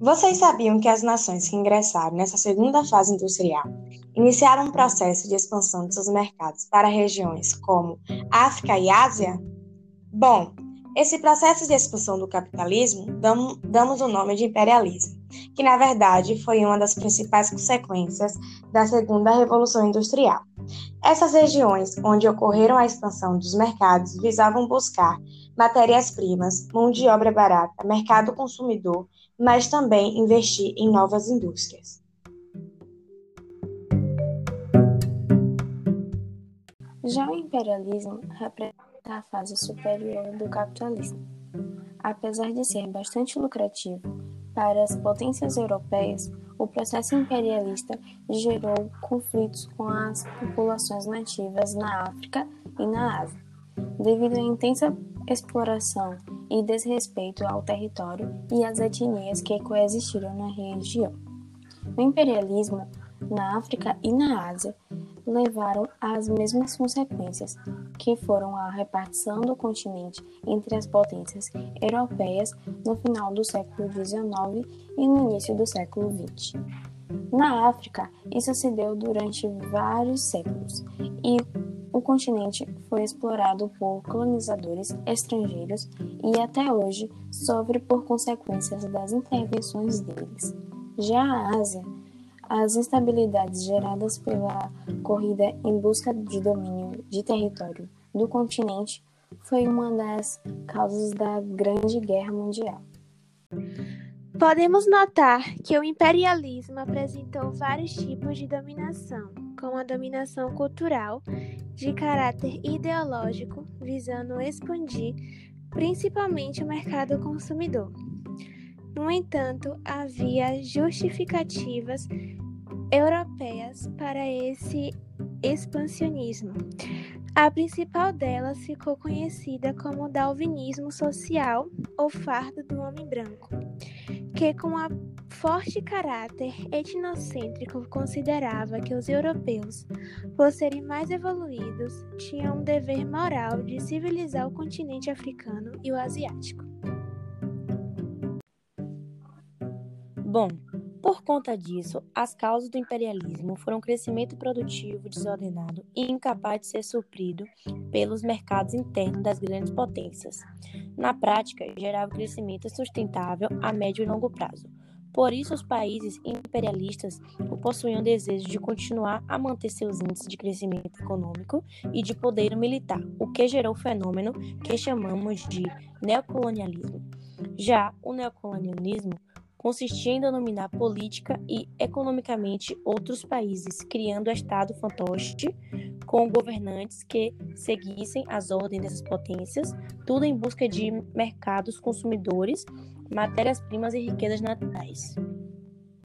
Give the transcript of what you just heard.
Vocês sabiam que as nações que ingressaram nessa segunda fase industrial iniciaram um processo de expansão de seus mercados para regiões como África e Ásia? Bom, esse processo de expansão do capitalismo damos o nome de imperialismo, que na verdade foi uma das principais consequências da segunda revolução industrial. Essas regiões onde ocorreram a expansão dos mercados visavam buscar matérias-primas, mão de obra barata, mercado consumidor, mas também investir em novas indústrias. Já o imperialismo representa a fase superior do capitalismo. Apesar de ser bastante lucrativo para as potências europeias, o processo imperialista gerou conflitos com as populações nativas na África e na Ásia, devido à intensa exploração e desrespeito ao território e às etnias que coexistiram na região. O imperialismo na África e na Ásia levaram às mesmas consequências, que foram a repartição do continente entre as potências europeias no final do século XIX e no início do século XX. Na África, isso se deu durante vários séculos e o continente foi explorado por colonizadores estrangeiros e até hoje sofre por consequências das intervenções deles. Já a Ásia as instabilidades geradas pela corrida em busca de domínio de território do continente foi uma das causas da Grande Guerra Mundial. Podemos notar que o imperialismo apresentou vários tipos de dominação, como a dominação cultural, de caráter ideológico, visando expandir principalmente o mercado consumidor. No entanto, havia justificativas europeias para esse expansionismo. A principal delas ficou conhecida como Darwinismo social ou fardo do homem branco, que com um forte caráter etnocêntrico considerava que os europeus, por serem mais evoluídos, tinham um dever moral de civilizar o continente africano e o asiático. Bom, por conta disso, as causas do imperialismo foram crescimento produtivo desordenado e incapaz de ser suprido pelos mercados internos das grandes potências. Na prática, gerava crescimento sustentável a médio e longo prazo. Por isso, os países imperialistas possuíam desejo de continuar a manter seus índices de crescimento econômico e de poder militar, o que gerou o fenômeno que chamamos de neocolonialismo. Já o neocolonialismo consistia em dominar política e economicamente outros países, criando Estado fantoche com governantes que seguissem as ordens dessas potências, tudo em busca de mercados consumidores, matérias-primas e riquezas naturais.